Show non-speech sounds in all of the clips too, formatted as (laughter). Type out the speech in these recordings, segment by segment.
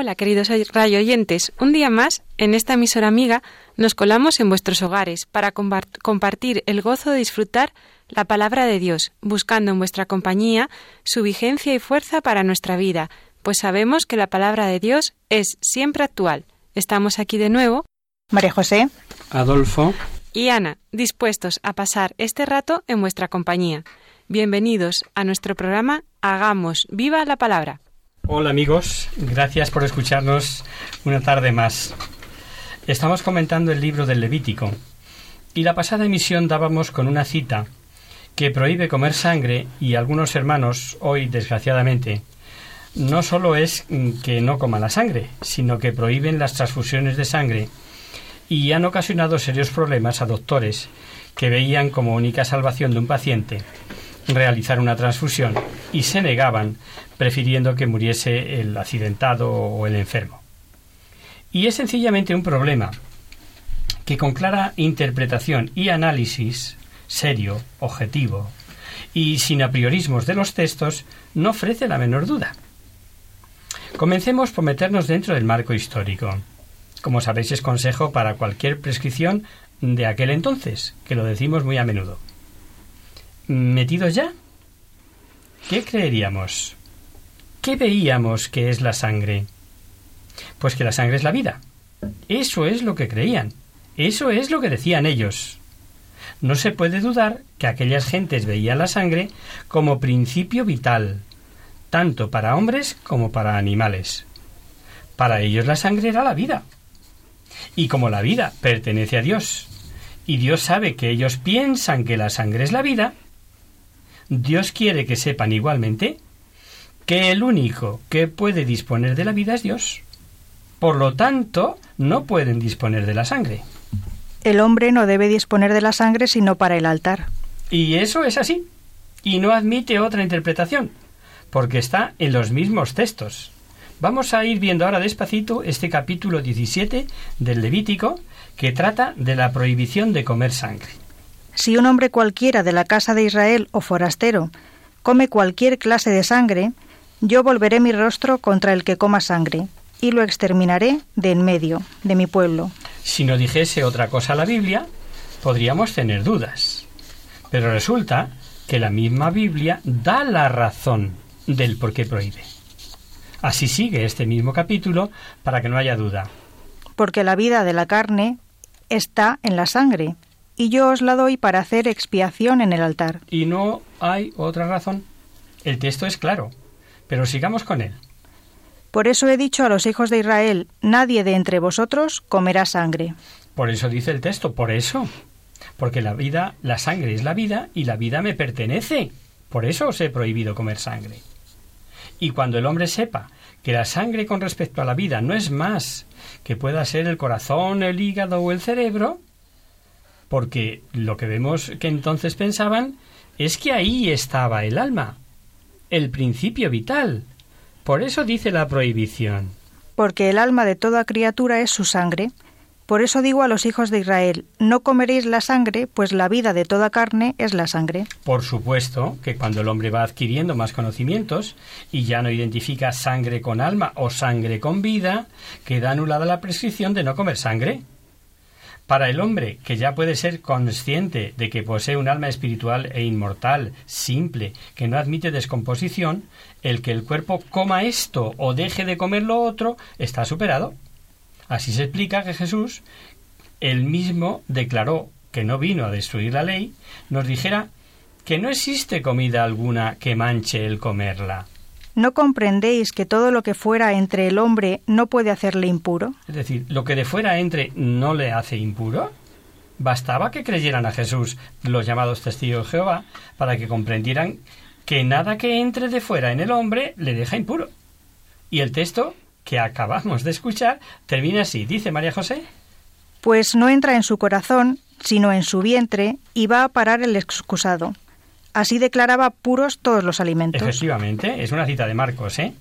Hola, queridos rayo oyentes. Un día más, en esta emisora amiga, nos colamos en vuestros hogares para compartir el gozo de disfrutar la palabra de Dios, buscando en vuestra compañía su vigencia y fuerza para nuestra vida, pues sabemos que la palabra de Dios es siempre actual. Estamos aquí de nuevo María José, Adolfo, y Ana, dispuestos a pasar este rato en vuestra compañía. Bienvenidos a nuestro programa Hagamos viva la palabra. Hola amigos, gracias por escucharnos una tarde más. Estamos comentando el libro del Levítico y la pasada emisión dábamos con una cita que prohíbe comer sangre y algunos hermanos, hoy desgraciadamente, no solo es que no coman la sangre, sino que prohíben las transfusiones de sangre y han ocasionado serios problemas a doctores que veían como única salvación de un paciente realizar una transfusión y se negaban prefiriendo que muriese el accidentado o el enfermo. Y es sencillamente un problema que con clara interpretación y análisis serio, objetivo y sin apriorismos de los textos no ofrece la menor duda. Comencemos por meternos dentro del marco histórico. Como sabéis es consejo para cualquier prescripción de aquel entonces, que lo decimos muy a menudo. ¿Metidos ya? ¿Qué creeríamos? ¿Qué veíamos que es la sangre? Pues que la sangre es la vida. Eso es lo que creían. Eso es lo que decían ellos. No se puede dudar que aquellas gentes veían la sangre como principio vital, tanto para hombres como para animales. Para ellos la sangre era la vida. Y como la vida pertenece a Dios, y Dios sabe que ellos piensan que la sangre es la vida, Dios quiere que sepan igualmente que el único que puede disponer de la vida es Dios. Por lo tanto, no pueden disponer de la sangre. el hombre no debe disponer de la sangre sino para el altar. Y eso es así. Y no admite otra interpretación, porque está en los mismos textos. Vamos a ir viendo ahora despacito este capítulo 17 del Levítico, que trata de la prohibición de comer sangre. Si un hombre cualquiera de la casa de Israel o forastero come cualquier clase de sangre, yo volveré mi rostro contra el que coma sangre, y lo exterminaré de en medio de mi pueblo. Si no dijese otra cosa la Biblia, podríamos tener dudas. Pero resulta que la misma Biblia da la razón del por qué prohíbe. Así sigue este mismo capítulo para que no haya duda. Porque la vida de la carne está en la sangre, y yo os la doy para hacer expiación en el altar. Y no hay otra razón. El texto es claro, pero sigamos con él. Por eso he dicho a los hijos de Israel, nadie de entre vosotros comerá sangre. Por eso dice el texto, por eso. Porque la vida, la sangre es la vida y la vida me pertenece. Por eso os he prohibido comer sangre. Y cuando el hombre sepa que la sangre con respecto a la vida no es más que pueda ser el corazón, el hígado o el cerebro, porque lo que vemos que entonces pensaban es que ahí estaba el alma, el principio vital. Por eso dice la prohibición. Porque el alma de toda criatura es su sangre. Por eso digo a los hijos de Israel, no comeréis la sangre, pues la vida de toda carne es la sangre. Por supuesto que cuando el hombre va adquiriendo más conocimientos y ya no identifica sangre con alma o sangre con vida, queda anulada la prescripción de no comer sangre. Para el hombre, que ya puede ser consciente de que posee un alma espiritual e inmortal, simple, que no admite descomposición, el que el cuerpo coma esto o deje de comer lo otro está superado. Así se explica que Jesús, él mismo declaró que no vino a destruir la ley, nos dijera que no existe comida alguna que manche el comerla. ¿No comprendéis que todo lo que fuera entre el hombre no puede hacerle impuro? Es decir, lo que de fuera entre no le hace impuro. Bastaba que creyeran a Jesús los llamados testigos de Jehová para que comprendieran que nada que entre de fuera en el hombre le deja impuro. Y el texto que acabamos de escuchar termina así, dice María José. Pues no entra en su corazón, sino en su vientre, y va a parar el excusado. Así declaraba puros todos los alimentos. Efectivamente, es una cita de Marcos, ¿eh?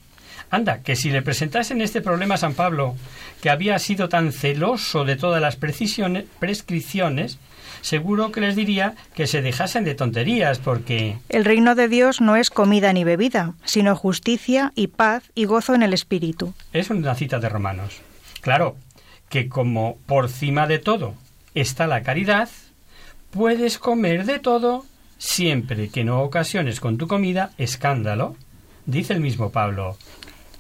Anda, que si le presentasen este problema a San Pablo, que había sido tan celoso de todas las precisiones, prescripciones, seguro que les diría que se dejasen de tonterías, porque... El reino de Dios no es comida ni bebida, sino justicia y paz y gozo en el Espíritu. Es una cita de Romanos. Claro, que como por cima de todo está la caridad, puedes comer de todo siempre que no ocasiones con tu comida escándalo, dice el mismo Pablo.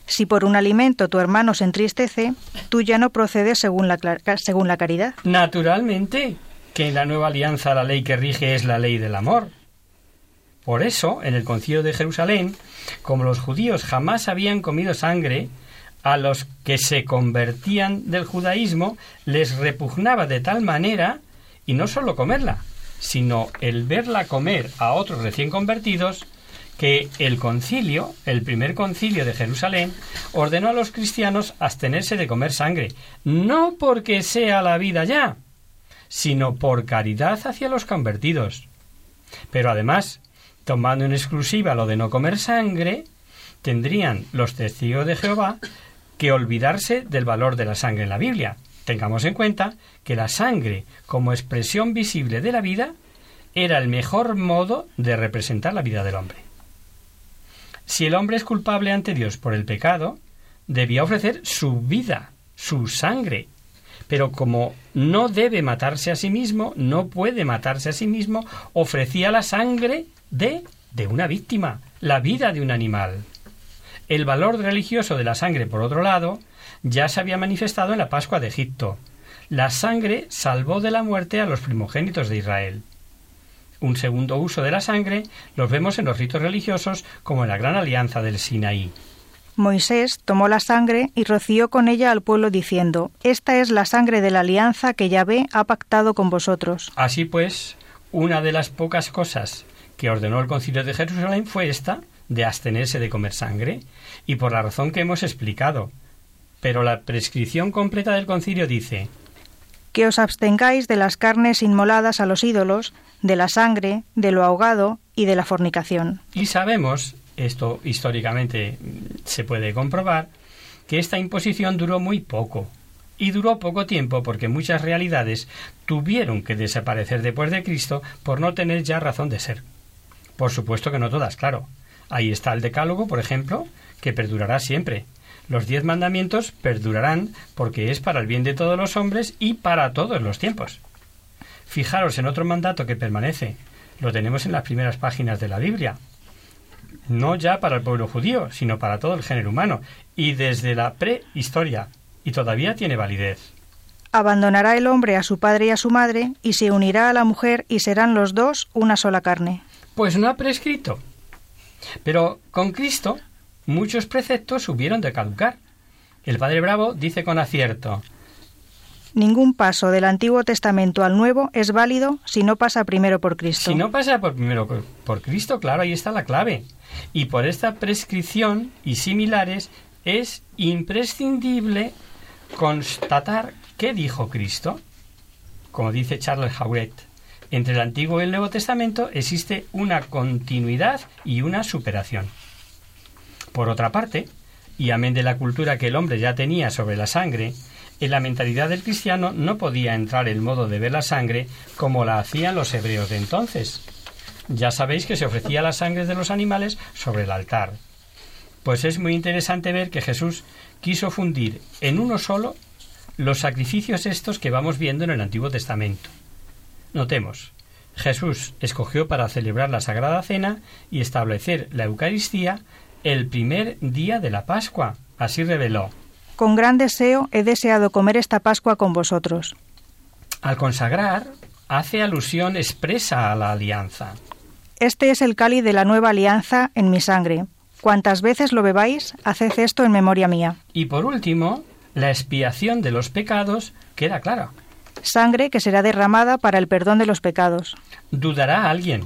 Si por un alimento tu hermano se entristece, tú ya no procedes según la, según la caridad. Naturalmente, que en la nueva alianza la ley que rige es la ley del amor. Por eso, en el concilio de Jerusalén, como los judíos jamás habían comido sangre, a los que se convertían del judaísmo les repugnaba de tal manera, y no solo comerla, sino el verla comer a otros recién convertidos, que el concilio, el primer concilio de Jerusalén, ordenó a los cristianos abstenerse de comer sangre, no porque sea la vida ya, sino por caridad hacia los convertidos. Pero además, tomando en exclusiva lo de no comer sangre, tendrían los testigos de Jehová que olvidarse del valor de la sangre en la Biblia, Tengamos en cuenta que la sangre, como expresión visible de la vida, era el mejor modo de representar la vida del hombre. Si el hombre es culpable ante Dios por el pecado, debía ofrecer su vida, su sangre. Pero como no debe matarse a sí mismo, no puede matarse a sí mismo, ofrecía la sangre de, de una víctima, la vida de un animal. El valor religioso de la sangre, por otro lado, ya se había manifestado en la Pascua de Egipto. La sangre salvó de la muerte a los primogénitos de Israel. Un segundo uso de la sangre los vemos en los ritos religiosos como en la gran alianza del Sinaí. Moisés tomó la sangre y roció con ella al pueblo diciendo, Esta es la sangre de la alianza que Yahvé ha pactado con vosotros. Así pues, una de las pocas cosas que ordenó el concilio de Jerusalén fue esta, de abstenerse de comer sangre, y por la razón que hemos explicado, pero la prescripción completa del concilio dice que os abstengáis de las carnes inmoladas a los ídolos, de la sangre, de lo ahogado y de la fornicación. Y sabemos, esto históricamente se puede comprobar, que esta imposición duró muy poco. Y duró poco tiempo porque muchas realidades tuvieron que desaparecer después de Cristo por no tener ya razón de ser. Por supuesto que no todas, claro. Ahí está el Decálogo, por ejemplo, que perdurará siempre, los diez mandamientos perdurarán porque es para el bien de todos los hombres y para todos los tiempos. Fijaros en otro mandato que permanece. Lo tenemos en las primeras páginas de la Biblia. No ya para el pueblo judío, sino para todo el género humano, y desde la prehistoria, y todavía tiene validez. Abandonará el hombre a su padre y a su madre, y se unirá a la mujer, y serán los dos una sola carne. Pues no ha prescrito. Pero con Cristo muchos preceptos hubieron de caducar. El padre Bravo dice con acierto Ningún paso del Antiguo Testamento al Nuevo es válido si no pasa primero por Cristo. Si no pasa por primero por Cristo, claro, ahí está la clave. Y por esta prescripción y similares es imprescindible constatar qué dijo Cristo. Como dice Charles Jauret, entre el Antiguo y el Nuevo Testamento existe una continuidad y una superación. Por otra parte, y amén de la cultura que el hombre ya tenía sobre la sangre, en la mentalidad del cristiano no podía entrar el modo de ver la sangre como la hacían los hebreos de entonces. Ya sabéis que se ofrecía la sangre de los animales sobre el altar. Pues es muy interesante ver que Jesús quiso fundir en uno solo los sacrificios estos que vamos viendo en el Antiguo Testamento. Notemos, Jesús escogió para celebrar la Sagrada Cena y establecer la Eucaristía el primer día de la Pascua. Así reveló. Con gran deseo he deseado comer esta Pascua con vosotros. Al consagrar, hace alusión expresa a la alianza. Este es el cáliz de la nueva alianza en mi sangre. Cuantas veces lo bebáis, haced esto en memoria mía. Y por último, la expiación de los pecados queda clara. Sangre que será derramada para el perdón de los pecados. ¿Dudará alguien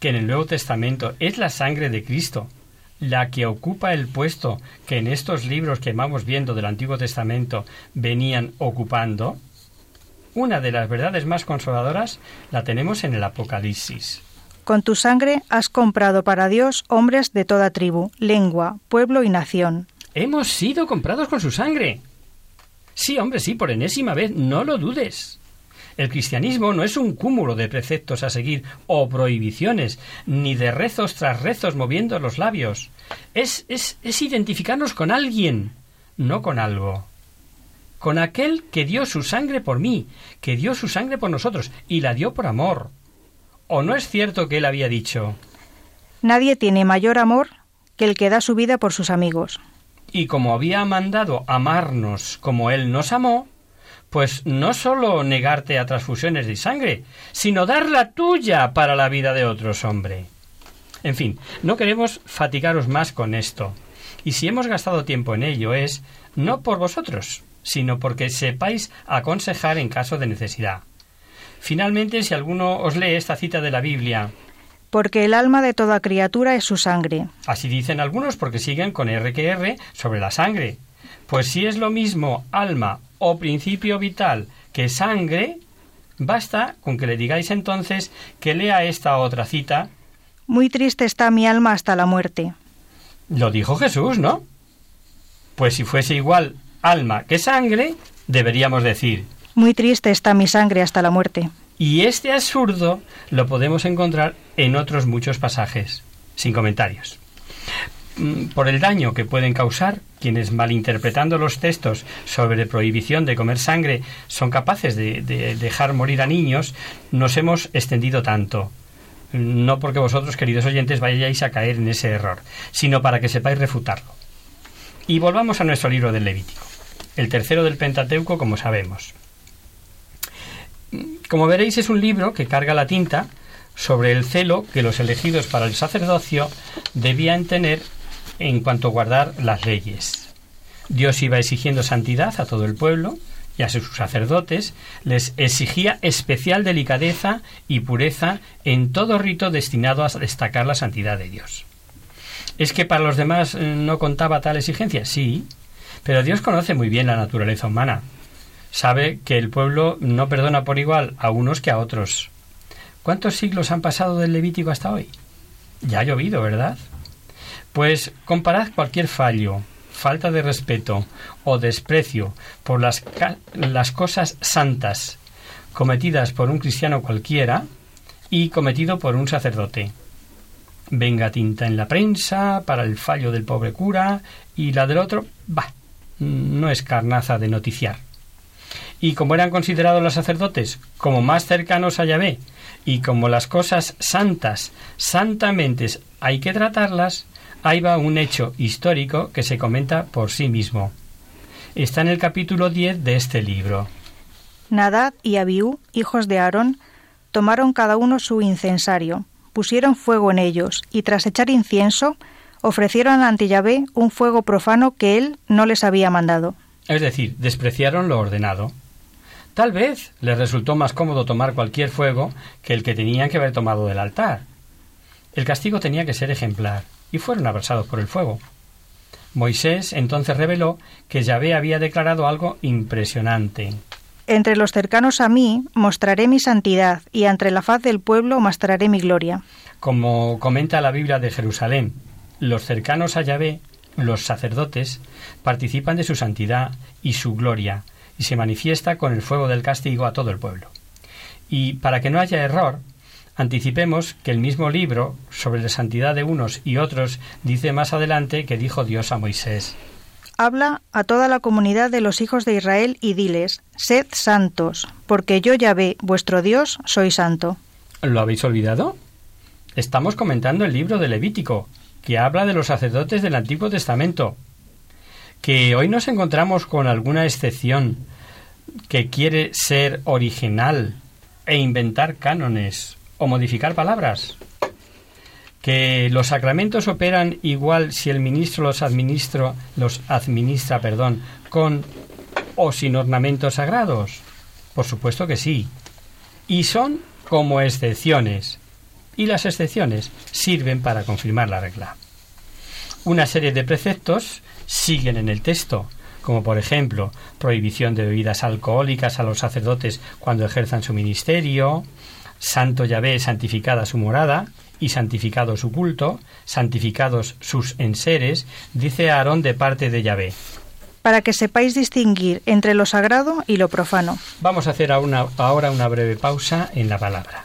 que en el Nuevo Testamento es la sangre de Cristo la que ocupa el puesto que en estos libros que vamos viendo del Antiguo Testamento venían ocupando? Una de las verdades más consoladoras la tenemos en el Apocalipsis. Con tu sangre has comprado para Dios hombres de toda tribu, lengua, pueblo y nación. Hemos sido comprados con su sangre. Sí, hombre, sí, por enésima vez, no lo dudes. El cristianismo no es un cúmulo de preceptos a seguir o prohibiciones, ni de rezos tras rezos moviendo los labios. Es, es, es identificarnos con alguien, no con algo. Con aquel que dio su sangre por mí, que dio su sangre por nosotros, y la dio por amor. ¿O no es cierto que él había dicho? Nadie tiene mayor amor que el que da su vida por sus amigos. Y como había mandado amarnos como él nos amó, pues no sólo negarte a transfusiones de sangre, sino dar la tuya para la vida de otros, hombre. En fin, no queremos fatigaros más con esto. Y si hemos gastado tiempo en ello es no por vosotros, sino porque sepáis aconsejar en caso de necesidad. Finalmente, si alguno os lee esta cita de la Biblia, porque el alma de toda criatura es su sangre. Así dicen algunos porque siguen con R sobre la sangre. Pues si es lo mismo alma o principio vital que sangre, basta con que le digáis entonces que lea esta otra cita. Muy triste está mi alma hasta la muerte. Lo dijo Jesús, ¿no? Pues si fuese igual alma que sangre, deberíamos decir. Muy triste está mi sangre hasta la muerte. Y este absurdo lo podemos encontrar en otros muchos pasajes, sin comentarios. Mm, por el daño que pueden causar quienes malinterpretando los textos sobre prohibición de comer sangre son capaces de, dejar morir a niños, nos hemos extendido tanto. No porque vosotros, queridos oyentes, vayáis a caer en ese error, sino para que sepáis refutarlo. Y volvamos a nuestro libro del Levítico, el tercero del Pentateuco, como sabemos. Como veréis, es un libro que carga la tinta sobre el celo que los elegidos para el sacerdocio debían tener en cuanto a guardar las leyes. Dios iba exigiendo santidad a todo el pueblo y a sus sacerdotes les exigía especial delicadeza y pureza en todo rito destinado a destacar la santidad de Dios. ¿Es que para los demás eh, no contaba tal exigencia? Sí, pero Dios conoce muy bien la naturaleza humana. Sabe que el pueblo no perdona por igual a unos que a otros. ¿Cuántos siglos han pasado del Levítico hasta hoy? Ya ha llovido, ¿verdad? Pues comparad cualquier fallo, falta de respeto o desprecio por las, cosas santas cometidas por un cristiano cualquiera y cometido por un sacerdote. Venga tinta en la prensa para el fallo del pobre cura y la del otro, bah, no es carnaza de noticiar. Y como eran considerados los sacerdotes como más cercanos a Yahvé y como las cosas santas santamente hay que tratarlas, ahí va un hecho histórico que se comenta por sí mismo. Está en el capítulo 10 de este libro. Nadad y Abiú, hijos de Aarón, tomaron cada uno su incensario, pusieron fuego en ellos, y tras echar incienso, ofrecieron ante Yahvé un fuego profano que él no les había mandado. Es decir, despreciaron lo ordenado. Tal vez les resultó más cómodo tomar cualquier fuego que el que tenían que haber tomado del altar. El castigo tenía que ser ejemplar y fueron abrasados por el fuego. Moisés entonces reveló que Yahvé había declarado algo impresionante. Entre los cercanos a mí mostraré mi santidad y entre la faz del pueblo mostraré mi gloria. Como comenta la Biblia de Jerusalén, los cercanos a Yahvé, los sacerdotes, participan de su santidad y su gloria y se manifiesta con el fuego del castigo a todo el pueblo. Y para que no haya error, Anticipemos que el mismo libro sobre la santidad de unos y otros dice más adelante que dijo Dios a Moisés. habla a toda la comunidad de los hijos de Israel y diles, Sed santos, porque yo Yahvé, vuestro Dios, soy santo. ¿Lo habéis olvidado? Estamos comentando el libro de Levítico, que habla de los sacerdotes del Antiguo Testamento, que hoy nos encontramos con alguna excepción que quiere ser original e inventar cánones o modificar palabras que los sacramentos operan igual si el ministro los administra, los administra, perdón, con o sin ornamentos sagrados. Por supuesto que sí. Y son como excepciones. Y las excepciones sirven para confirmar la regla. Una serie de preceptos siguen en el texto, como por ejemplo prohibición de bebidas alcohólicas a los sacerdotes cuando ejerzan su ministerio, Santo Yahvé santificada su morada, y santificado su culto, santificados sus enseres, dice Aarón de parte de Yahvé. Para que sepáis distinguir entre lo sagrado y lo profano. Vamos a hacer ahora una breve pausa en la palabra.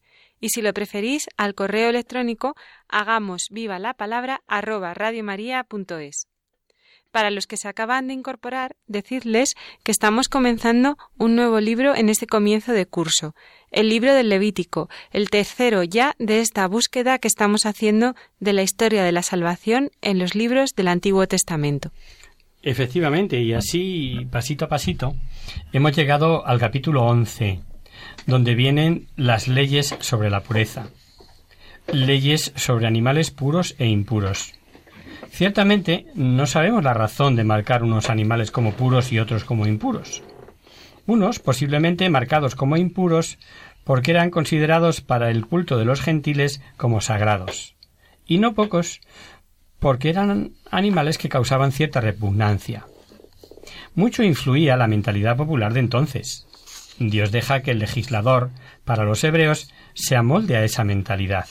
y si lo preferís al correo electrónico hagamos viva la palabra arroba radiomaria.es. Para los que se acaban de incorporar, decirles que estamos comenzando un nuevo libro en este comienzo de curso, el libro del Levítico, el tercero ya de esta búsqueda que estamos haciendo de la historia de la salvación en los libros del Antiguo Testamento. Efectivamente, y así, pasito a pasito, hemos llegado al capítulo 11, donde vienen las leyes sobre la pureza, leyes sobre animales puros e impuros. Ciertamente no sabemos la razón de marcar unos animales como puros y otros como impuros. Unos posiblemente marcados como impuros porque eran considerados para el culto de los gentiles como sagrados, y no pocos porque eran animales que causaban cierta repugnancia. Mucho influía la mentalidad popular de entonces, Dios deja que el legislador, para los hebreos, se amolde a esa mentalidad.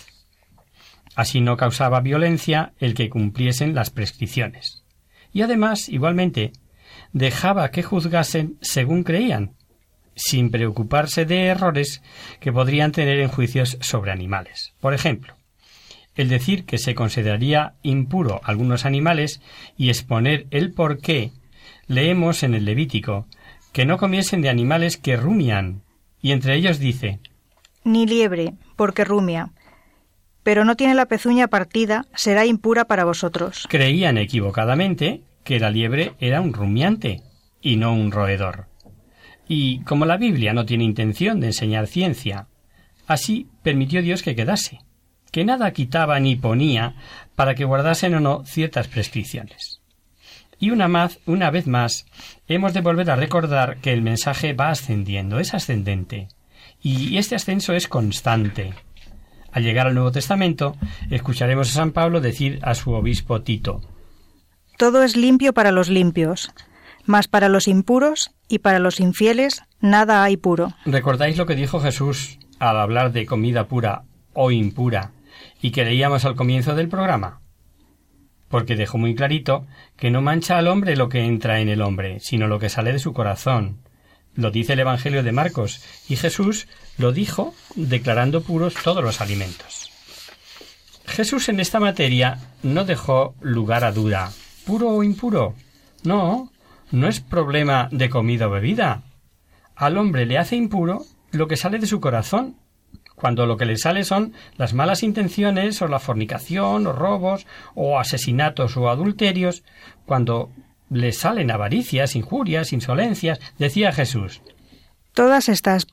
Así no causaba violencia el que cumpliesen las prescripciones. Y además, igualmente, dejaba que juzgasen según creían, sin preocuparse de errores que podrían tener en juicios sobre animales. Por ejemplo, el decir que se consideraría impuro algunos animales y exponer el por qué leemos en el Levítico que no comiesen de animales que rumian, y entre ellos dice Ni liebre, porque rumia, pero no tiene la pezuña partida, será impura para vosotros. Creían equivocadamente que la liebre era un rumiante y no un roedor. Y como la Biblia no tiene intención de enseñar ciencia, así permitió Dios que quedase, que nada quitaba ni ponía para que guardasen o no ciertas prescripciones. Y una, más, una vez más, hemos de volver a recordar que el mensaje va ascendiendo, es ascendente. Y este ascenso es constante. Al llegar al Nuevo Testamento, escucharemos a San Pablo decir a su obispo Tito Todo es limpio para los limpios, mas para los impuros y para los infieles nada hay puro. ¿Recordáis lo que dijo Jesús al hablar de comida pura o impura y que leíamos al comienzo del programa? Porque dejó muy clarito que no mancha al hombre lo que entra en el hombre, sino lo que sale de su corazón. Lo dice el Evangelio de Marcos, y Jesús lo dijo declarando puros todos los alimentos. Jesús en esta materia no dejó lugar a duda. ¿Puro o impuro? No, no es problema de comida o bebida. Al hombre le hace impuro lo que sale de su corazón, cuando lo que le sale son las malas intenciones o la fornicación o robos o asesinatos o adulterios, cuando le salen avaricias, injurias, insolencias, decía Jesús. Todas estas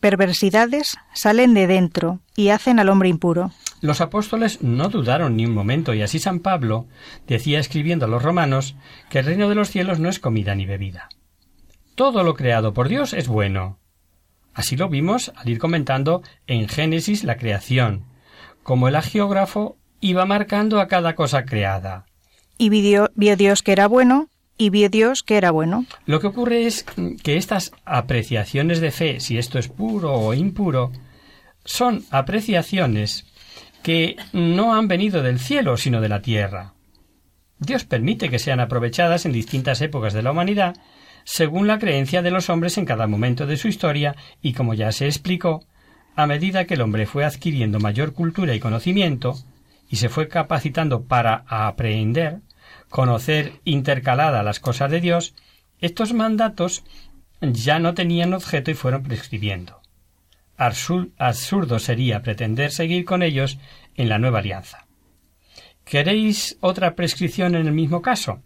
perversidades salen de dentro y hacen al hombre impuro. Los apóstoles no dudaron ni un momento y así San Pablo decía escribiendo a los romanos que el reino de los cielos no es comida ni bebida. Todo lo creado por Dios es bueno, Así lo vimos al ir comentando en Génesis la creación, como el agiógrafo iba marcando a cada cosa creada. Y vio, Dios que era bueno, y vio Dios que era bueno. Lo que ocurre es que estas apreciaciones de fe, si esto es puro o impuro, son apreciaciones que no han venido del cielo, sino de la tierra. Dios permite que sean aprovechadas en distintas épocas de la humanidad según la creencia de los hombres en cada momento de su historia y como ya se explicó, a medida que el hombre fue adquiriendo mayor cultura y conocimiento, y se fue capacitando para aprender, conocer intercalada las cosas de Dios, estos mandatos ya no tenían objeto y fueron prescribiendo. Absurdo sería pretender seguir con ellos en la nueva alianza. ¿Queréis otra prescripción en el mismo caso?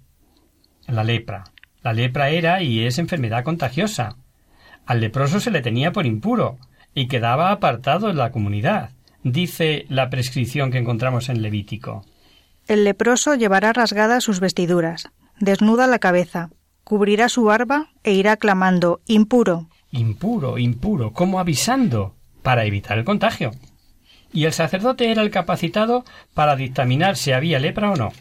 La lepra. La lepra era y es enfermedad contagiosa. Al leproso se le tenía por impuro y quedaba apartado de la comunidad, dice la prescripción que encontramos en Levítico. El leproso llevará rasgadas sus vestiduras, desnuda la cabeza, cubrirá su barba e irá clamando impuro. Impuro, impuro, como avisando, para evitar el contagio. y el sacerdote era el capacitado para dictaminar si había lepra o no.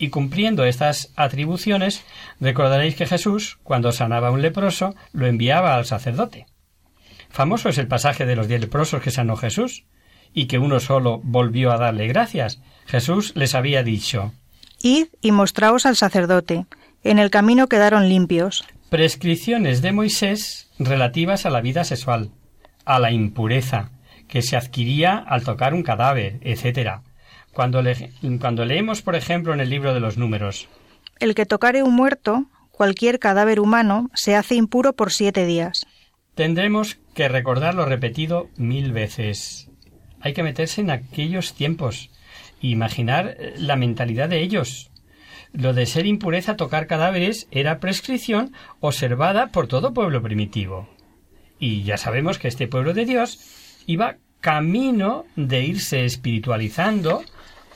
Y cumpliendo estas atribuciones, recordaréis que Jesús, cuando sanaba a un leproso, lo enviaba al sacerdote. Famoso es el pasaje de los diez leprosos que sanó Jesús, y que uno solo volvió a darle gracias. Jesús les había dicho Id y mostraos al sacerdote. En el camino quedaron limpios. Prescripciones de Moisés relativas a la vida sexual, a la impureza, que se adquiría al tocar un cadáver, etc. Cuando, cuando leemos, por ejemplo, en el libro de los números. El que tocare un muerto, cualquier cadáver humano, se hace impuro por siete días. Tendremos que recordarlo repetido mil veces. Hay que meterse en aquellos tiempos e imaginar eh, la mentalidad de ellos. Lo de ser impureza tocar cadáveres era prescripción observada por todo pueblo primitivo. Y ya sabemos que este pueblo de Dios iba camino de irse espiritualizando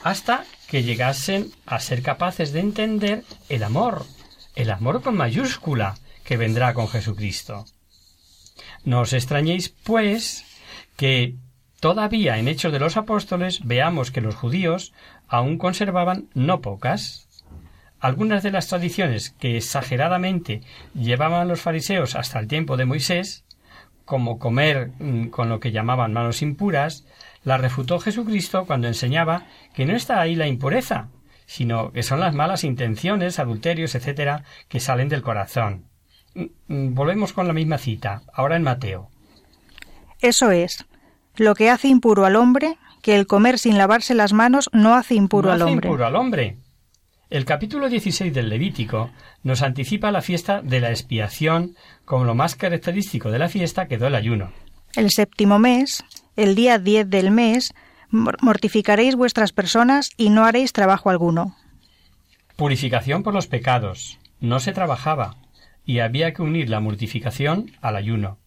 hasta que llegasen a ser capaces de entender el amor, el amor con mayúscula que vendrá con Jesucristo. No os extrañéis, pues, que todavía en Hechos de los Apóstoles veamos que los judíos aún conservaban no pocas. Algunas de las tradiciones que exageradamente llevaban los fariseos hasta el tiempo de Moisés, como comer mm, con lo que llamaban manos impuras, la refutó Jesucristo cuando enseñaba que no está ahí la impureza, sino que son las malas intenciones, adulterios, etcétera, que salen del corazón. Mm, mm, volvemos con la misma cita, ahora en Mateo. Eso es, lo que hace impuro al hombre, que el comer sin lavarse las manos no hace impuro no al hace hombre. impuro al hombre. El capítulo 16 del Levítico nos anticipa la fiesta de la expiación, como lo más característico de la fiesta quedó el ayuno. El séptimo mes, el día diez del mes, mortificaréis vuestras personas y no haréis trabajo alguno. Purificación por los pecados. No se trabajaba, y había que unir la mortificación al ayuno.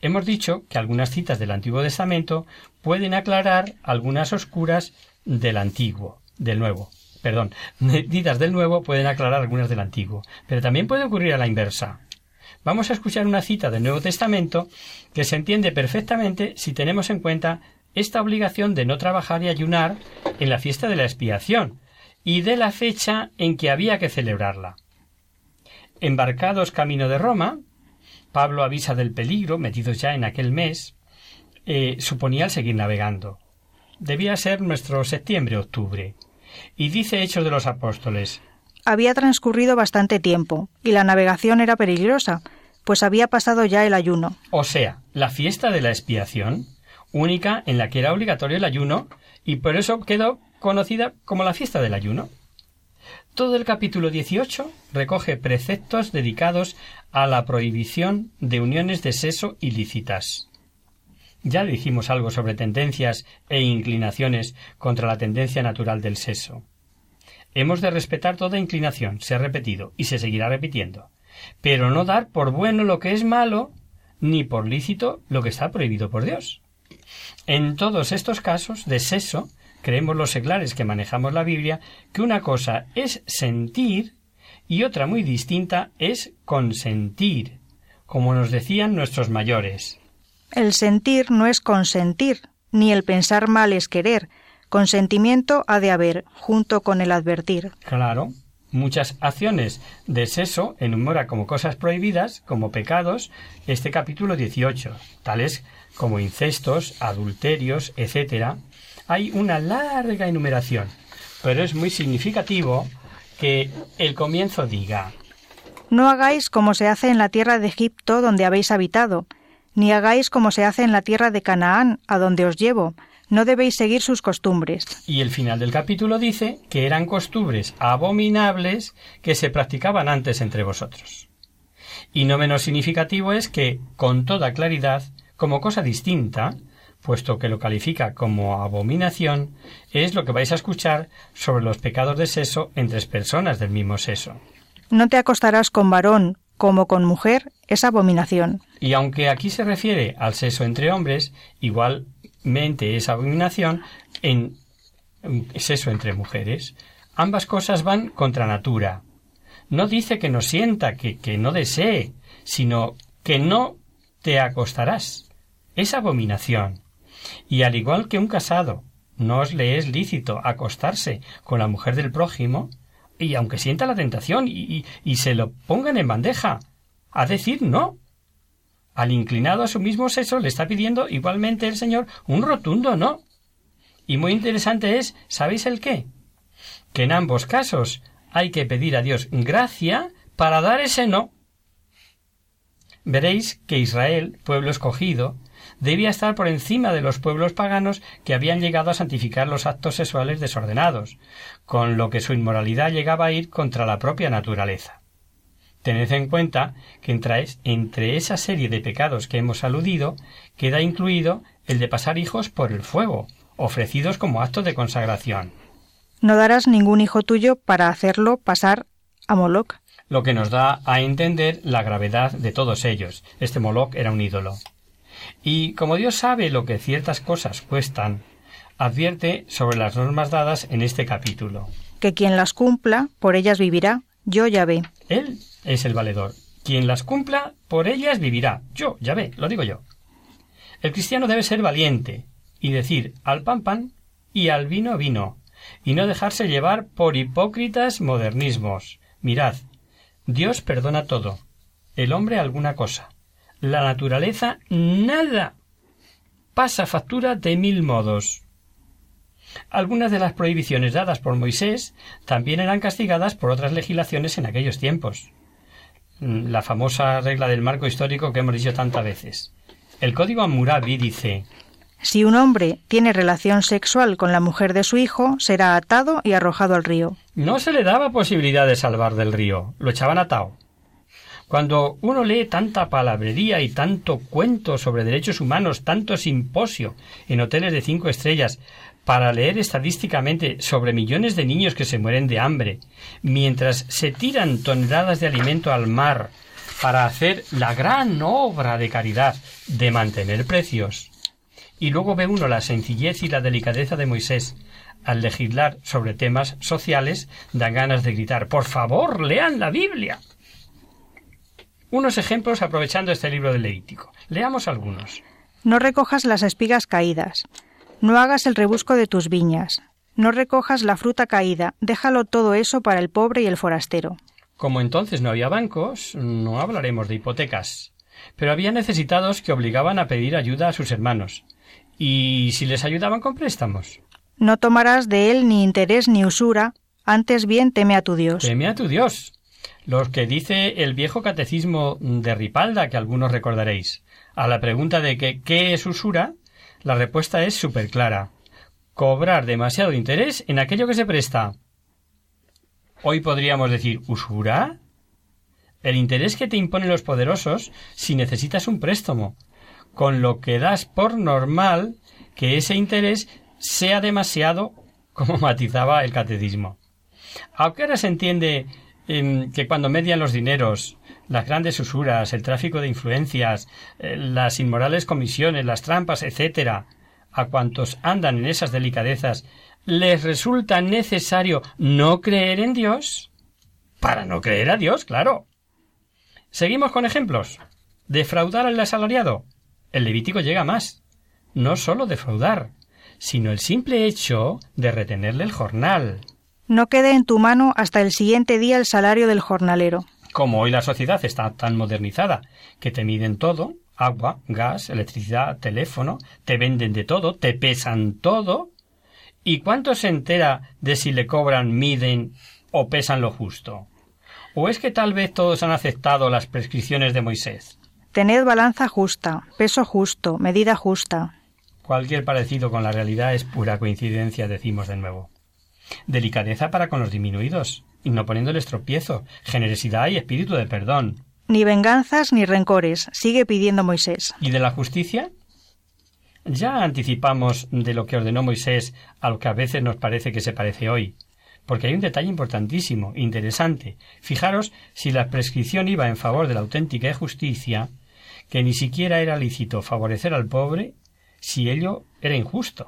Hemos dicho que algunas citas del Antiguo Testamento pueden aclarar algunas oscuras del Antiguo, del Nuevo. Perdón, (laughs) citas del Nuevo pueden aclarar algunas del Antiguo, pero también puede ocurrir a la inversa. Vamos a escuchar una cita del Nuevo Testamento que se entiende perfectamente si tenemos en cuenta esta obligación de no trabajar y ayunar en la fiesta de la expiación y de la fecha en que había que celebrarla. Embarcados camino de Roma, Pablo avisa del peligro, metidos ya en aquel mes, eh, suponía el seguir navegando. Debía ser nuestro septiembre-octubre. Y dice Hechos de los Apóstoles. Había transcurrido bastante tiempo, y la navegación era peligrosa, pues había pasado ya el ayuno. O sea, la fiesta de la expiación, única en la que era obligatorio el ayuno, y por eso quedó conocida como la fiesta del ayuno. Todo el capítulo 18 recoge preceptos dedicados a la prohibición de uniones de sexo ilícitas. Ya dijimos algo sobre tendencias e inclinaciones contra la tendencia natural del sexo. Hemos de respetar toda inclinación, se ha repetido y se seguirá repitiendo, pero no dar por bueno lo que es malo, ni por lícito lo que está prohibido por Dios. En todos estos casos de sexo creemos los seglares que manejamos la Biblia que una cosa es sentir y otra muy distinta es consentir, como nos decían nuestros mayores. El sentir no es consentir, ni el pensar mal es querer. Consentimiento ha de haber, junto con el advertir. Claro, muchas acciones de sexo enumera como cosas prohibidas, como pecados, este capítulo 18, tales como incestos, adulterios, etc., hay una larga enumeración, pero es muy significativo que el comienzo diga No hagáis como se hace en la tierra de Egipto donde habéis habitado, ni hagáis como se hace en la tierra de Canaán, a donde os llevo, no debéis seguir sus costumbres. Y el final del capítulo dice que eran costumbres abominables que se practicaban antes entre vosotros. Y no menos significativo es que, con toda claridad, como cosa distinta, puesto que lo califica como abominación, es lo que vais a escuchar sobre los pecados de sexo entre personas del mismo sexo. No te acostarás con varón como con mujer, es abominación. Y aunque aquí se refiere al sexo entre hombres, igualmente es abominación en sexo entre mujeres. Ambas cosas van contra natura. No dice que no sienta, que, que no desee, sino que no te acostarás. Es abominación. Y al igual que un casado no le es lícito acostarse con la mujer del prójimo, y aunque sienta la tentación y, y, se lo pongan en bandeja, a decir no. Al inclinado a su mismo sexo le está pidiendo igualmente el Señor un rotundo no. Y muy interesante es, ¿sabéis el qué? Que en ambos casos hay que pedir a Dios gracia para dar ese no. Veréis que Israel, pueblo escogido, debía estar por encima de los pueblos paganos que habían llegado a santificar los actos sexuales desordenados, con lo que su inmoralidad llegaba a ir contra la propia naturaleza. Tened en cuenta que entre, entre esa serie de pecados que hemos aludido queda incluido el de pasar hijos por el fuego, ofrecidos como acto de consagración. No darás ningún hijo tuyo para hacerlo pasar a Moloch lo que nos da a entender la gravedad de todos ellos. Este Moloch era un ídolo. Y como Dios sabe lo que ciertas cosas cuestan, advierte sobre las normas dadas en este capítulo. Que quien las cumpla, por ellas vivirá. Yo ya ve. Él es el valedor. Quien las cumpla, por ellas vivirá. Yo, ya ve, lo digo yo. El cristiano debe ser valiente y decir al pan pan y al vino vino, y no dejarse llevar por hipócritas modernismos. Mirad, Dios perdona todo, el hombre alguna cosa, la naturaleza nada. Pasa factura de mil modos. Algunas de las prohibiciones dadas por Moisés también eran castigadas por otras legislaciones en aquellos tiempos. La famosa regla del marco histórico que hemos dicho tantas veces. El código Hammurabi dice Si un hombre tiene relación sexual con la mujer de su hijo, será atado y arrojado al río. No se le daba posibilidad de salvar del río, lo echaban atado. Cuando uno lee tanta palabrería y tanto cuento sobre derechos humanos, tanto simposio en hoteles de cinco estrellas, para leer estadísticamente sobre millones de niños que se mueren de hambre, mientras se tiran toneladas de alimento al mar para hacer la gran obra de caridad de mantener precios. Y luego ve uno la sencillez y la delicadeza de Moisés, al legislar sobre temas sociales, dan ganas de gritar Por favor, lean la Biblia. Unos ejemplos aprovechando este libro de Levítico. Leamos algunos. No recojas las espigas caídas. No hagas el rebusco de tus viñas. No recojas la fruta caída. Déjalo todo eso para el pobre y el forastero. Como entonces no había bancos, no hablaremos de hipotecas. Pero había necesitados que obligaban a pedir ayuda a sus hermanos. ¿Y si les ayudaban con préstamos? No tomarás de él ni interés ni usura, antes bien teme a tu Dios. Teme a tu Dios. Lo que dice el viejo catecismo de Ripalda, que algunos recordaréis. A la pregunta de que ¿qué es usura? La respuesta es súper clara. Cobrar demasiado interés en aquello que se presta. Hoy podríamos decir ¿usura? El interés que te imponen los poderosos si necesitas un préstamo, con lo que das por normal que ese interés sea demasiado, como (laughs) matizaba el catecismo. Aunque ahora se entiende em, que cuando median los dineros, las grandes usuras, el tráfico de influencias, eh, las inmorales comisiones, las trampas, etcétera, a cuantos andan en esas delicadezas, les resulta necesario no creer en Dios, para no creer a Dios, claro. Seguimos con ejemplos. Defraudar al asalariado. El Levítico llega más. No solo defraudar, sino el simple hecho de retenerle el jornal. No quede en tu mano hasta el siguiente día el salario del jornalero. Como hoy la sociedad está tan modernizada que te miden todo, agua, gas, electricidad, teléfono, te venden de todo, te pesan todo, ¿y cuánto se entera de si le cobran, miden o pesan lo justo? ¿O es que tal vez todos han aceptado las prescripciones de Moisés? Tened balanza justa, peso justo, medida justa. Cualquier parecido con la realidad es pura coincidencia, decimos de nuevo. Delicadeza para con los disminuidos, y no poniéndoles tropiezo, generosidad y espíritu de perdón. Ni venganzas ni rencores, sigue pidiendo Moisés. ¿Y de la justicia? Ya anticipamos de lo que ordenó Moisés a lo que a veces nos parece que se parece hoy, porque hay un detalle importantísimo, interesante. Fijaros si la prescripción iba en favor de la auténtica justicia, que ni siquiera era lícito favorecer al pobre si ello era injusto.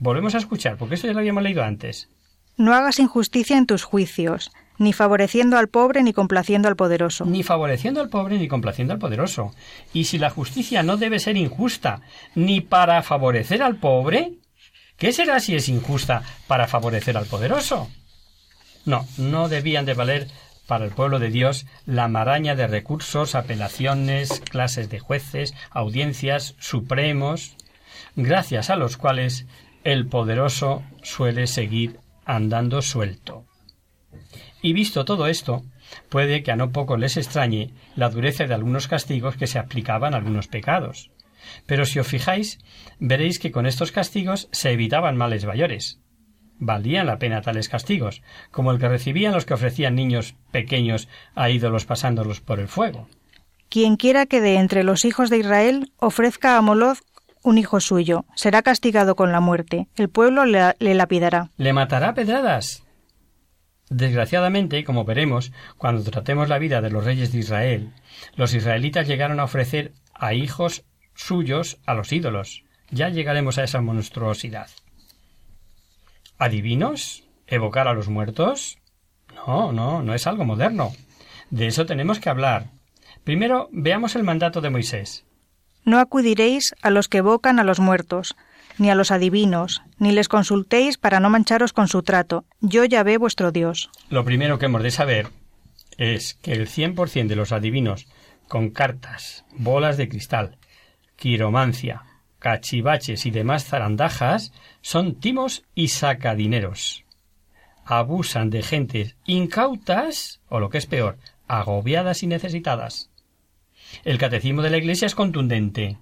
Volvemos a escuchar, porque esto ya lo habíamos leído antes. No hagas injusticia en tus juicios, ni favoreciendo al pobre ni complaciendo al poderoso. Ni favoreciendo al pobre ni complaciendo al poderoso. Y si la justicia no debe ser injusta ni para favorecer al pobre, ¿qué será si es injusta para favorecer al poderoso? No, no debían de valer para el pueblo de Dios la maraña de recursos, apelaciones, clases de jueces, audiencias, supremos, gracias a los cuales el poderoso suele seguir andando suelto. Y visto todo esto, puede que a no poco les extrañe la dureza de algunos castigos que se aplicaban a algunos pecados. Pero si os fijáis, veréis que con estos castigos se evitaban males mayores. Valían la pena tales castigos, como el que recibían los que ofrecían niños pequeños a ídolos pasándolos por el fuego. Quien quiera que de entre los hijos de Israel ofrezca a Moloz un hijo suyo, será castigado con la muerte. El pueblo le, lapidará. ¿Le matará a pedradas? Desgraciadamente, como veremos, cuando tratemos la vida de los reyes de Israel, los israelitas llegaron a ofrecer a hijos suyos a los ídolos. Ya llegaremos a esa monstruosidad. ¿Adivinos? ¿Evocar a los muertos? No, no, no es algo moderno. De eso tenemos que hablar. Primero veamos el mandato de Moisés. No acudiréis a los que evocan a los muertos, ni a los adivinos, ni les consultéis para no mancharos con su trato. Yo ya ve vuestro Dios. Lo primero que hemos de saber es que el 100% de los adivinos con cartas, bolas de cristal, quiromancia, cachivaches y demás zarandajas son timos y sacadineros. Abusan de gentes incautas, o lo que es peor, agobiadas y necesitadas. El catecismo de la Iglesia es contundente.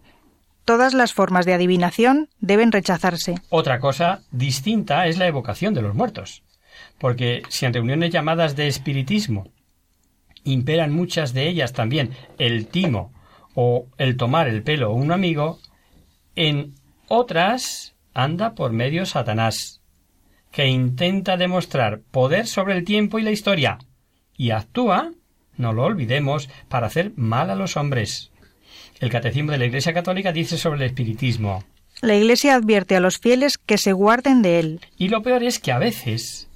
Todas las formas de adivinación deben rechazarse. Otra cosa distinta es la evocación de los muertos, porque si en reuniones llamadas de espiritismo imperan muchas de ellas también el timo o el tomar el pelo a un amigo, en otras anda por medio Satanás, que intenta demostrar poder sobre el tiempo y la historia, y actúa, no lo olvidemos, para hacer mal a los hombres. El Catecismo de la Iglesia Católica dice sobre el espiritismo. La Iglesia advierte a los fieles que se guarden de él. Y lo peor es que a veces,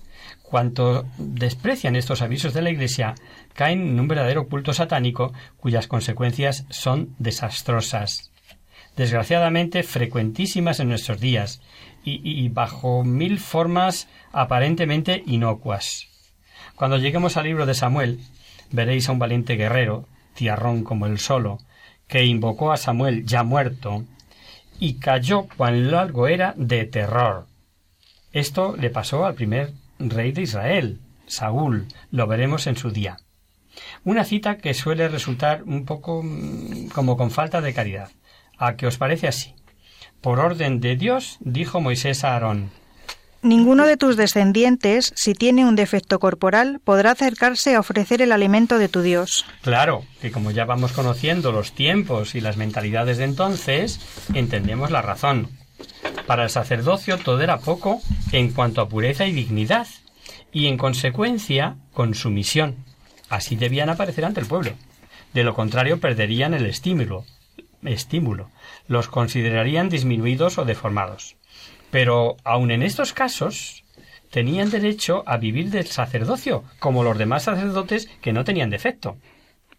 cuanto desprecian estos avisos de la Iglesia, caen en un verdadero culto satánico cuyas consecuencias son desastrosas. Desgraciadamente frecuentísimas en nuestros días y, y bajo mil formas aparentemente inocuas. Cuando lleguemos al libro de Samuel, veréis a un valiente guerrero, tiarrón como el solo, que invocó a Samuel ya muerto, y cayó cuán largo era de terror. Esto le pasó al primer rey de Israel, Saúl, lo veremos en su día. Una cita que suele resultar un poco mm, como con falta de caridad. ¿A que os parece así? Por orden de Dios, dijo Moisés a Aarón, Ninguno de tus descendientes, si tiene un defecto corporal, podrá acercarse a ofrecer el alimento de tu Dios. Claro, que como ya vamos conociendo los tiempos y las mentalidades de entonces, entendemos la razón. Para el sacerdocio todo era poco en cuanto a pureza y dignidad, y en consecuencia con sumisión. Así debían aparecer ante el pueblo. De lo contrario perderían el estímulo, estímulo. Los considerarían disminuidos o deformados. Pero aun en estos casos tenían derecho a vivir del sacerdocio, como los demás sacerdotes que no tenían defecto.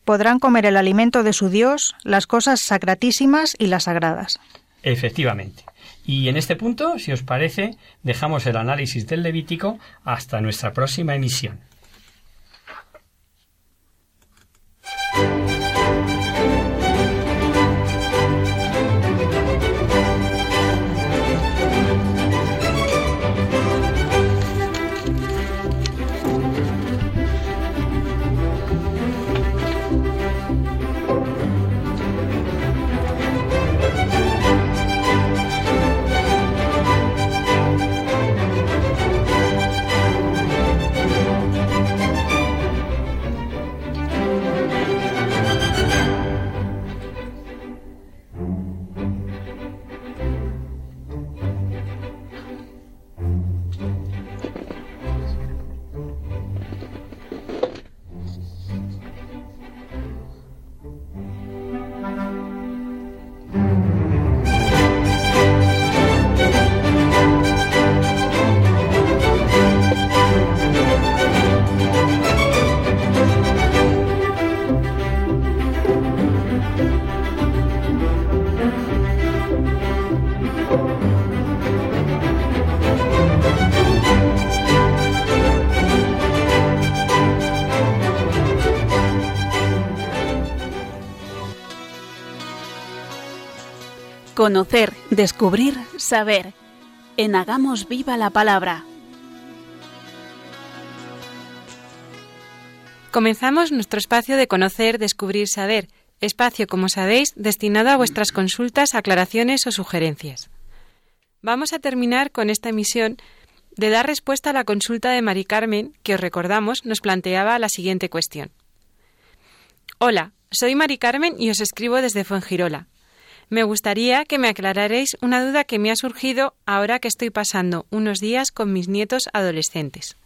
Podrán comer el alimento de su Dios, las cosas sacratísimas y las sagradas. Efectivamente. Y en este punto, si os parece, dejamos el análisis del Levítico hasta nuestra próxima emisión. Conocer, descubrir, saber. En Hagamos Viva la Palabra. Comenzamos nuestro espacio de conocer, descubrir, saber, espacio, como sabéis, destinado a vuestras consultas, aclaraciones o sugerencias. Vamos a terminar con esta emisión de dar respuesta a la consulta de Mari Carmen, que os recordamos nos planteaba la siguiente cuestión. Hola, soy Mari Carmen y os escribo desde Fuengirola. Me gustaría que me aclararéis una duda que me ha surgido ahora que estoy pasando unos días con mis nietos adolescentes.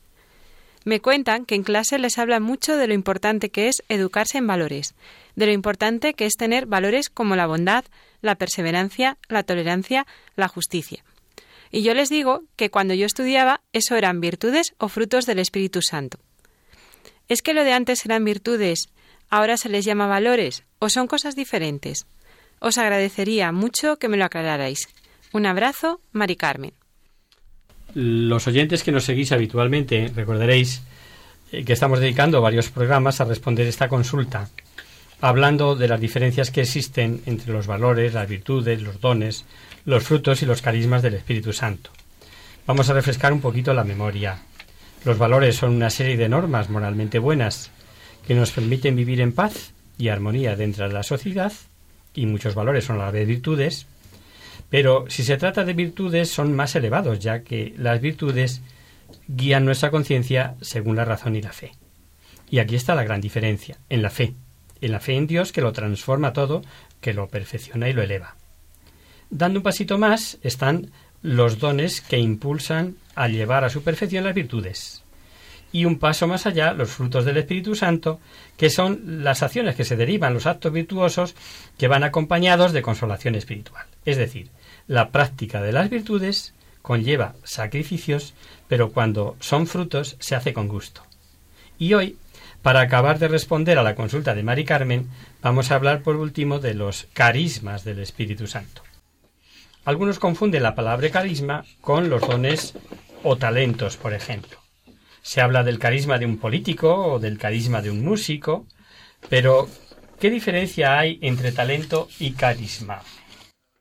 Me cuentan que en clase les habla mucho de lo importante que es educarse en valores, de lo importante que es tener valores como la bondad, la perseverancia, la tolerancia, la justicia. Y yo les digo que cuando yo estudiaba eso eran virtudes o frutos del Espíritu Santo. ¿Es que lo de antes eran virtudes, ahora se les llama valores o son cosas diferentes? Os agradecería mucho que me lo aclararais. Un abrazo, Mari Carmen. Los oyentes que nos seguís habitualmente recordaréis eh, que estamos dedicando varios programas a responder esta consulta, hablando de las diferencias que existen entre los valores, las virtudes, los dones, los frutos y los carismas del Espíritu Santo. Vamos a refrescar un poquito la memoria. Los valores son una serie de normas moralmente buenas que nos permiten vivir en paz y armonía dentro de la sociedad, y muchos valores son a la vez virtudes, pero si se trata de virtudes son más elevados, ya que las virtudes guían nuestra conciencia según la razón y la fe. Y aquí está la gran diferencia, en la fe, en la fe en Dios que lo transforma todo, que lo perfecciona y lo eleva. Dando un pasito más están los dones que impulsan a llevar a su perfección las virtudes. Y un paso más allá, los frutos del Espíritu Santo, que son las acciones que se derivan, los actos virtuosos que van acompañados de consolación espiritual. Es decir, la práctica de las virtudes conlleva sacrificios, pero cuando son frutos se hace con gusto. Y hoy, para acabar de responder a la consulta de Mari Carmen, vamos a hablar por último de los carismas del Espíritu Santo. Algunos confunden la palabra carisma con los dones o talentos, por ejemplo. Se habla del carisma de un político o del carisma de un músico, pero ¿qué diferencia hay entre talento y carisma?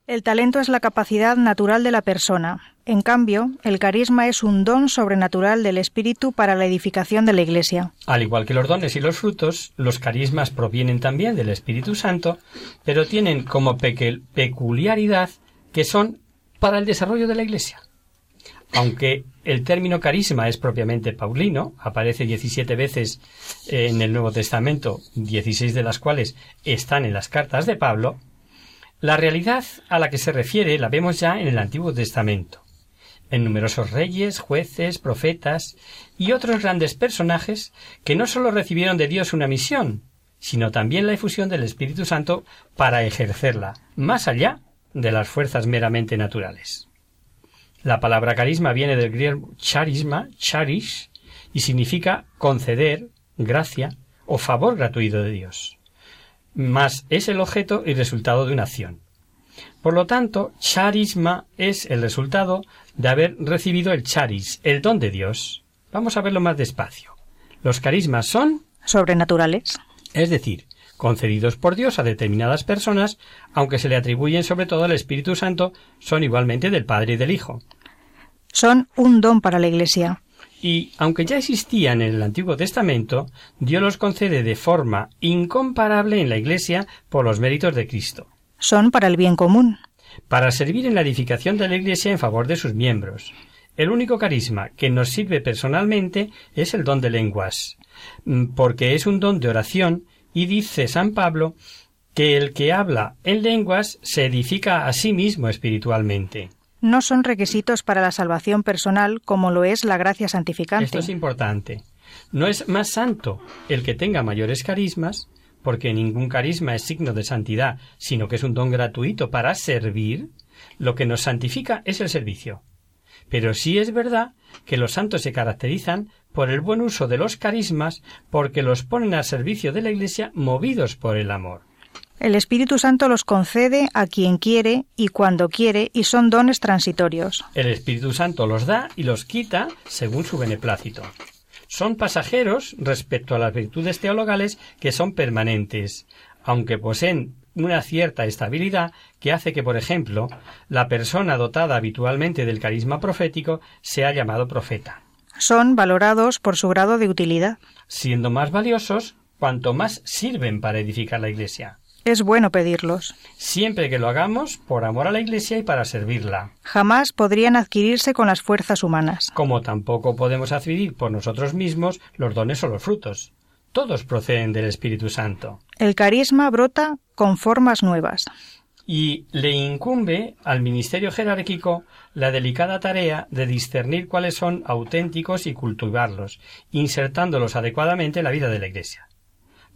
El talento es la capacidad natural de la persona. En cambio, el carisma es un don sobrenatural del Espíritu para la edificación de la Iglesia. Al igual que los dones y los frutos, los carismas provienen también del Espíritu Santo, pero tienen como peculiaridad que son para el desarrollo de la Iglesia. Aunque el término carisma es propiamente paulino, aparece 17 veces en el Nuevo Testamento, 16 de las cuales están en las cartas de Pablo, la realidad a la que se refiere la vemos ya en el Antiguo Testamento, en numerosos reyes, jueces, profetas y otros grandes personajes que no sólo recibieron de Dios una misión, sino también la efusión del Espíritu Santo para ejercerla, más allá de las fuerzas meramente naturales. La palabra carisma viene del griego charisma, charish, y significa conceder, gracia o favor gratuito de Dios. Más es el objeto y resultado de una acción. Por lo tanto, charisma es el resultado de haber recibido el charis, el don de Dios. Vamos a verlo más despacio. Los carismas son sobrenaturales. Es decir, concedidos por Dios a determinadas personas, aunque se le atribuyen sobre todo al Espíritu Santo, son igualmente del Padre y del Hijo. Son un don para la Iglesia. Y, aunque ya existían en el Antiguo Testamento, Dios los concede de forma incomparable en la Iglesia por los méritos de Cristo. Son para el bien común. Para servir en la edificación de la Iglesia en favor de sus miembros. El único carisma que nos sirve personalmente es el don de lenguas, porque es un don de oración y dice San Pablo que el que habla en lenguas se edifica a sí mismo espiritualmente. No son requisitos para la salvación personal como lo es la gracia santificante. Esto es importante. No es más santo el que tenga mayores carismas, porque ningún carisma es signo de santidad, sino que es un don gratuito para servir. Lo que nos santifica es el servicio. Pero sí es verdad que los santos se caracterizan por el buen uso de los carismas porque los ponen al servicio de la Iglesia movidos por el amor. El Espíritu Santo los concede a quien quiere y cuando quiere y son dones transitorios. El Espíritu Santo los da y los quita según su beneplácito. Son pasajeros respecto a las virtudes teologales que son permanentes, aunque poseen una cierta estabilidad que hace que, por ejemplo, la persona dotada habitualmente del carisma profético sea llamado profeta. Son valorados por su grado de utilidad. Siendo más valiosos cuanto más sirven para edificar la Iglesia. Es bueno pedirlos. Siempre que lo hagamos por amor a la Iglesia y para servirla. Jamás podrían adquirirse con las fuerzas humanas. Como tampoco podemos adquirir por nosotros mismos los dones o los frutos. Todos proceden del Espíritu Santo. El carisma brota con formas nuevas. Y le incumbe al ministerio jerárquico la delicada tarea de discernir cuáles son auténticos y cultivarlos, insertándolos adecuadamente en la vida de la Iglesia.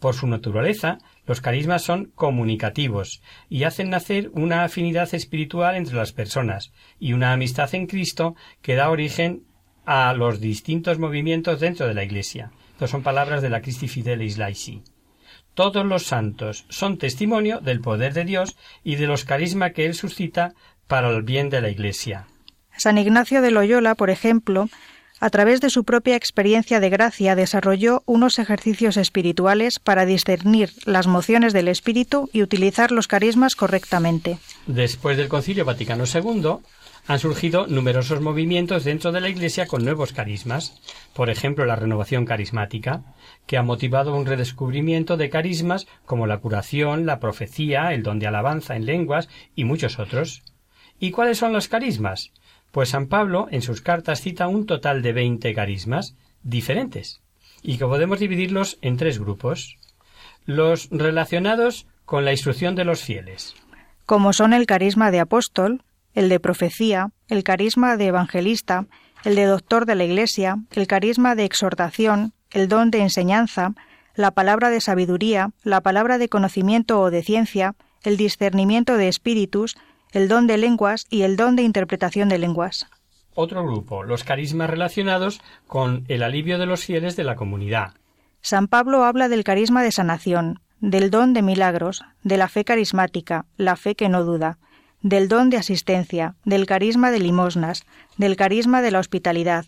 Por su naturaleza, los carismas son comunicativos y hacen nacer una afinidad espiritual entre las personas y una amistad en Cristo que da origen a los distintos movimientos dentro de la Iglesia. Estas son palabras de la Christi Fidelis Laici. Todos los santos son testimonio del poder de Dios y de los carismas que Él suscita para el bien de la Iglesia. San Ignacio de Loyola, por ejemplo, a través de su propia experiencia de gracia, desarrolló unos ejercicios espirituales para discernir las mociones del espíritu y utilizar los carismas correctamente. Después del Concilio Vaticano II, han surgido numerosos movimientos dentro de la Iglesia con nuevos carismas, por ejemplo la renovación carismática, que ha motivado un redescubrimiento de carismas como la curación, la profecía, el don de alabanza en lenguas y muchos otros. ¿Y cuáles son los carismas? Pues San Pablo en sus cartas cita un total de veinte carismas diferentes y que podemos dividirlos en tres grupos. Los relacionados con la instrucción de los fieles. Como son el carisma de apóstol, el de profecía, el carisma de evangelista, el de doctor de la Iglesia, el carisma de exhortación, el don de enseñanza, la palabra de sabiduría, la palabra de conocimiento o de ciencia, el discernimiento de espíritus, el don de lenguas y el don de interpretación de lenguas. Otro grupo, los carismas relacionados con el alivio de los fieles de la comunidad. San Pablo habla del carisma de sanación, del don de milagros, de la fe carismática, la fe que no duda, del don de asistencia, del carisma de limosnas, del carisma de la hospitalidad,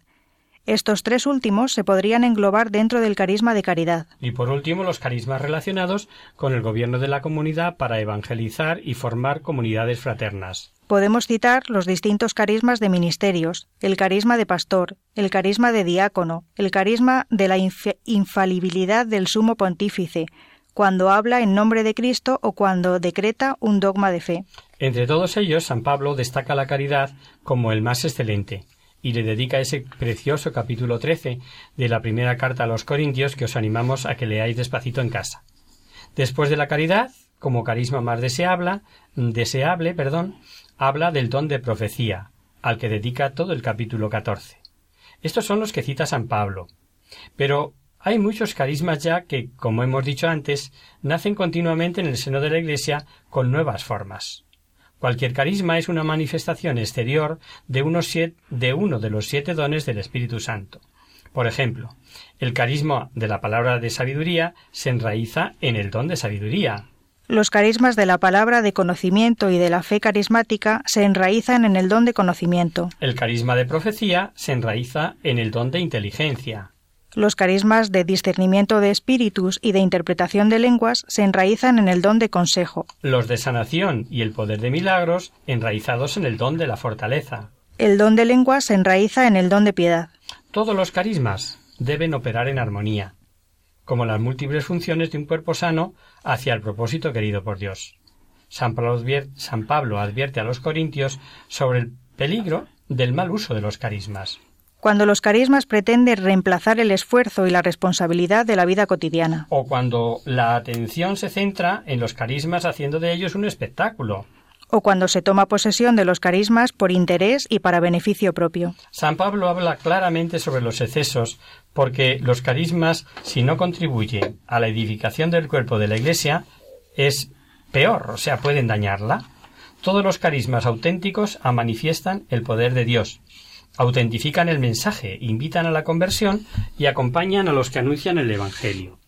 estos tres últimos se podrían englobar dentro del carisma de caridad. Y por último, los carismas relacionados con el gobierno de la comunidad para evangelizar y formar comunidades fraternas. Podemos citar los distintos carismas de ministerios, el carisma de pastor, el carisma de diácono, el carisma de la infalibilidad del sumo pontífice, cuando habla en nombre de Cristo o cuando decreta un dogma de fe. Entre todos ellos, San Pablo destaca la caridad como el más excelente y le dedica ese precioso capítulo 13 de la primera carta a los Corintios que os animamos a que leáis despacito en casa. Después de la caridad, como carisma más deseable, deseable, perdón, habla del don de profecía, al que dedica todo el capítulo 14. Estos son los que cita San Pablo. Pero hay muchos carismas ya que, como hemos dicho antes, nacen continuamente en el seno de la Iglesia con nuevas formas. Cualquier carisma es una manifestación exterior de, de uno de los siete dones del Espíritu Santo. Por ejemplo, el carisma de la palabra de sabiduría se enraiza en el don de sabiduría. Los carismas de la palabra de conocimiento y de la fe carismática se enraizan en el don de conocimiento. El carisma de profecía se enraiza en el don de inteligencia. Los carismas de discernimiento de espíritus y de interpretación de lenguas se enraizan en el don de consejo. Los de sanación y el poder de milagros enraizados en el don de la fortaleza. El don de lenguas se enraiza en el don de piedad. Todos los carismas deben operar en armonía, como las múltiples funciones de un cuerpo sano hacia el propósito querido por Dios. San Pablo, advierte, San Pablo advierte a los corintios sobre el peligro del mal uso de los carismas cuando los carismas pretenden reemplazar el esfuerzo y la responsabilidad de la vida cotidiana. O cuando la atención se centra en los carismas haciendo de ellos un espectáculo. O cuando se toma posesión de los carismas por interés y para beneficio propio. San Pablo habla claramente sobre los excesos, porque los carismas, si no contribuyen a la edificación del cuerpo de la Iglesia, es peor, o sea, pueden dañarla. Todos los carismas auténticos manifiestan el poder de Dios, autentifican el mensaje, invitan a la conversión y acompañan a los que anuncian el Evangelio.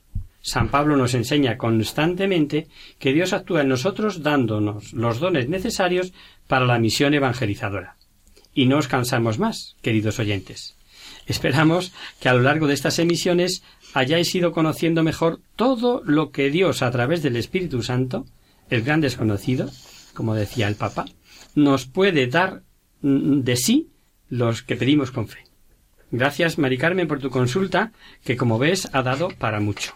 San Pablo nos enseña constantemente que Dios actúa en nosotros dándonos los dones necesarios para la misión evangelizadora. Y no os cansamos más, queridos oyentes. Esperamos que a lo largo de estas emisiones hayáis ido conociendo mejor todo lo que Dios a través del Espíritu Santo el gran desconocido, como decía el Papa, nos puede dar mm, de sí los que pedimos con fe. Gracias, Mari Carmen, por tu consulta, que como ves ha dado para mucho.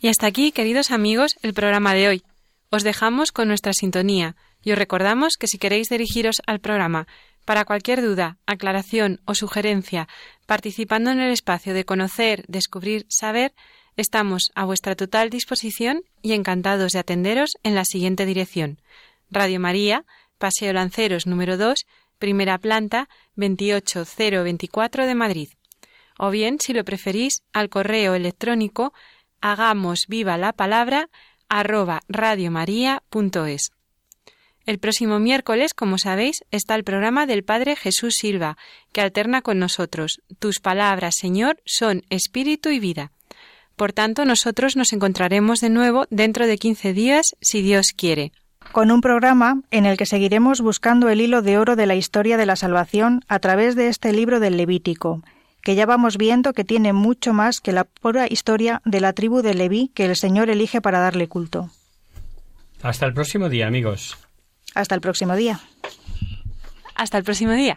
Y hasta aquí, queridos amigos, el programa de hoy. Os dejamos con nuestra sintonía y os recordamos que si queréis dirigiros al programa para cualquier duda, aclaración o sugerencia, participando en el espacio de conocer, descubrir, saber, estamos a vuestra total disposición y encantados de atenderos en la siguiente dirección. Radio María, Paseo Lanceros número 2, primera planta, 28024 de Madrid. O bien, si lo preferís, al correo electrónico hagamos viva la palabra radiomaria.es. El próximo miércoles, como sabéis, está el programa del Padre Jesús Silva, que alterna con nosotros. Tus palabras, Señor, son espíritu y vida. Por tanto, nosotros nos encontraremos de nuevo dentro de quince días, si Dios quiere. Con un programa en el que seguiremos buscando el hilo de oro de la historia de la salvación a través de este libro del Levítico, que ya vamos viendo que tiene mucho más que la pura historia de la tribu de Leví que el Señor elige para darle culto. Hasta el próximo día, amigos. Hasta el próximo día. Hasta el próximo día.